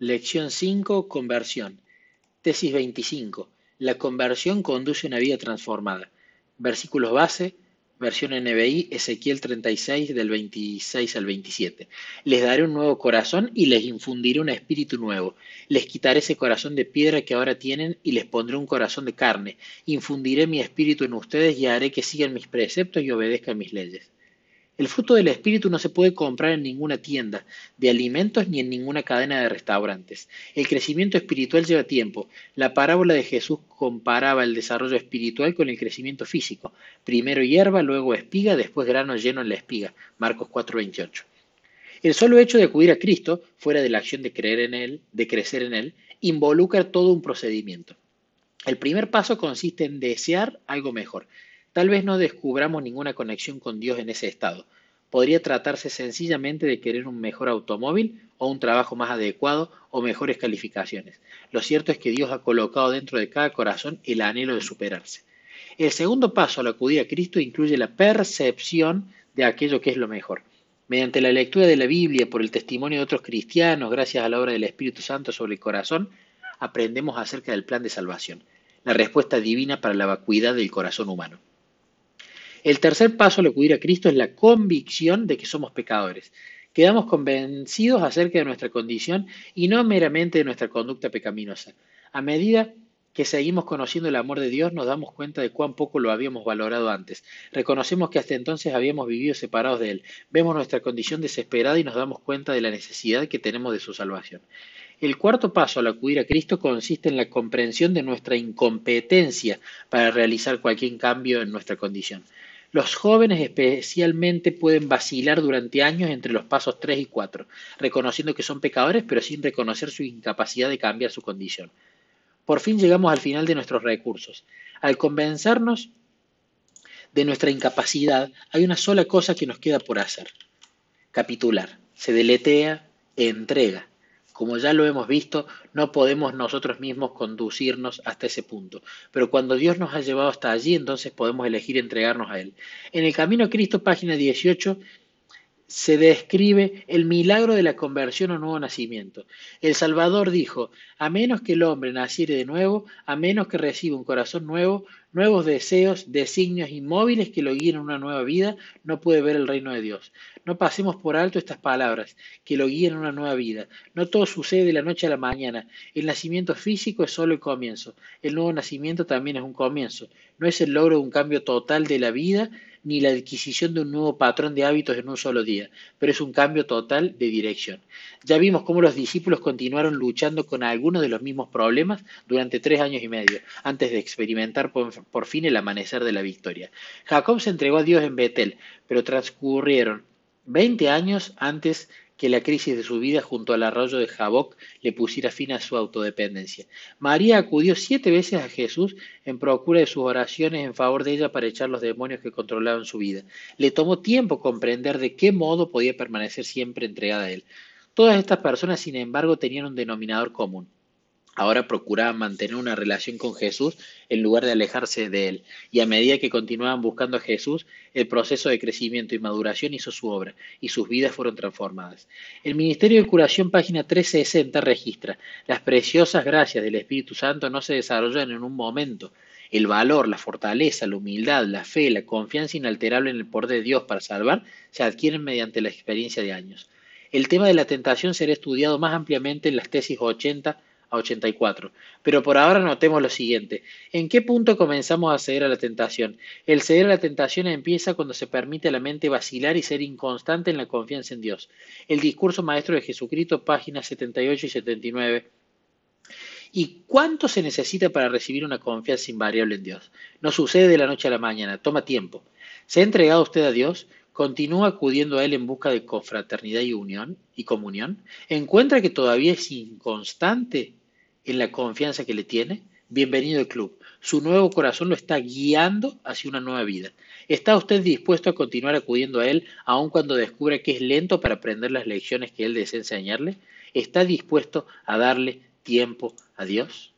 Lección 5. Conversión. Tesis 25. La conversión conduce a una vida transformada. Versículos base, versión NBI, Ezequiel 36 del 26 al 27. Les daré un nuevo corazón y les infundiré un espíritu nuevo. Les quitaré ese corazón de piedra que ahora tienen y les pondré un corazón de carne. Infundiré mi espíritu en ustedes y haré que sigan mis preceptos y obedezcan mis leyes. El fruto del Espíritu no se puede comprar en ninguna tienda de alimentos ni en ninguna cadena de restaurantes. El crecimiento espiritual lleva tiempo. La parábola de Jesús comparaba el desarrollo espiritual con el crecimiento físico. Primero hierba, luego espiga, después grano lleno en la espiga. Marcos 4:28. El solo hecho de acudir a Cristo, fuera de la acción de creer en Él, de crecer en Él, involucra todo un procedimiento. El primer paso consiste en desear algo mejor. Tal vez no descubramos ninguna conexión con Dios en ese estado. Podría tratarse sencillamente de querer un mejor automóvil o un trabajo más adecuado o mejores calificaciones. Lo cierto es que Dios ha colocado dentro de cada corazón el anhelo de superarse. El segundo paso al acudir a Cristo incluye la percepción de aquello que es lo mejor. Mediante la lectura de la Biblia, por el testimonio de otros cristianos, gracias a la obra del Espíritu Santo sobre el corazón, aprendemos acerca del plan de salvación, la respuesta divina para la vacuidad del corazón humano. El tercer paso al acudir a Cristo es la convicción de que somos pecadores. Quedamos convencidos acerca de nuestra condición y no meramente de nuestra conducta pecaminosa. A medida que seguimos conociendo el amor de Dios, nos damos cuenta de cuán poco lo habíamos valorado antes. Reconocemos que hasta entonces habíamos vivido separados de Él. Vemos nuestra condición desesperada y nos damos cuenta de la necesidad que tenemos de su salvación. El cuarto paso al acudir a Cristo consiste en la comprensión de nuestra incompetencia para realizar cualquier cambio en nuestra condición. Los jóvenes especialmente pueden vacilar durante años entre los pasos 3 y 4, reconociendo que son pecadores pero sin reconocer su incapacidad de cambiar su condición. Por fin llegamos al final de nuestros recursos. Al convencernos de nuestra incapacidad, hay una sola cosa que nos queda por hacer. Capitular. Se deletea, entrega. Como ya lo hemos visto, no podemos nosotros mismos conducirnos hasta ese punto, pero cuando Dios nos ha llevado hasta allí, entonces podemos elegir entregarnos a Él. En el Camino a Cristo, página 18, se describe el milagro de la conversión o nuevo nacimiento. El Salvador dijo, a menos que el hombre naciere de nuevo, a menos que reciba un corazón nuevo, nuevos deseos, designios inmóviles que lo guíen a una nueva vida, no puede ver el reino de Dios. No pasemos por alto estas palabras, que lo guíen a una nueva vida. No todo sucede de la noche a la mañana. El nacimiento físico es solo el comienzo. El nuevo nacimiento también es un comienzo. No es el logro de un cambio total de la vida, ni la adquisición de un nuevo patrón de hábitos en un solo día, pero es un cambio total de dirección. Ya vimos cómo los discípulos continuaron luchando con algunos de los mismos problemas durante tres años y medio, antes de experimentar por, fin el amanecer de la victoria. Jacob se entregó a Dios en Betel, pero transcurrieron 20 años antes que la crisis de su vida junto al arroyo de Jaboc le pusiera fin a su autodependencia. María acudió siete veces a Jesús en procura de sus oraciones en favor de ella para echar los demonios que controlaban su vida. Le tomó tiempo comprender de qué modo podía permanecer siempre entregada a él. Todas estas personas, sin embargo, tenían un denominador común ahora procuraban mantener una relación con Jesús en lugar de alejarse de él. Y a medida que continuaban buscando a Jesús, el proceso de crecimiento y maduración hizo su obra y sus vidas fueron transformadas. El Ministerio de Curación, página 1360, registra, las preciosas gracias del Espíritu Santo no se desarrollan en un momento. El valor, la fortaleza, la humildad, la fe, la confianza inalterable en el poder de Dios para salvar se adquieren mediante la experiencia de años. El tema de la tentación será estudiado más ampliamente en las tesis 80 84. Pero por ahora notemos lo siguiente. ¿En qué punto comenzamos a ceder a la tentación? El ceder a la tentación empieza cuando se permite a la mente vacilar y ser inconstante en la confianza en Dios. El discurso maestro de Jesucristo, páginas 78 y 79. ¿Y cuánto se necesita para recibir una confianza invariable en Dios? No sucede de la noche a la mañana, toma tiempo. ¿Se ha entregado usted a Dios? continúa acudiendo a él en busca de confraternidad y unión y comunión, encuentra que todavía es inconstante en la confianza que le tiene, bienvenido al club. Su nuevo corazón lo está guiando hacia una nueva vida. ¿Está usted dispuesto a continuar acudiendo a él aun cuando descubra que es lento para aprender las lecciones que él desea enseñarle? ¿Está dispuesto a darle tiempo a Dios?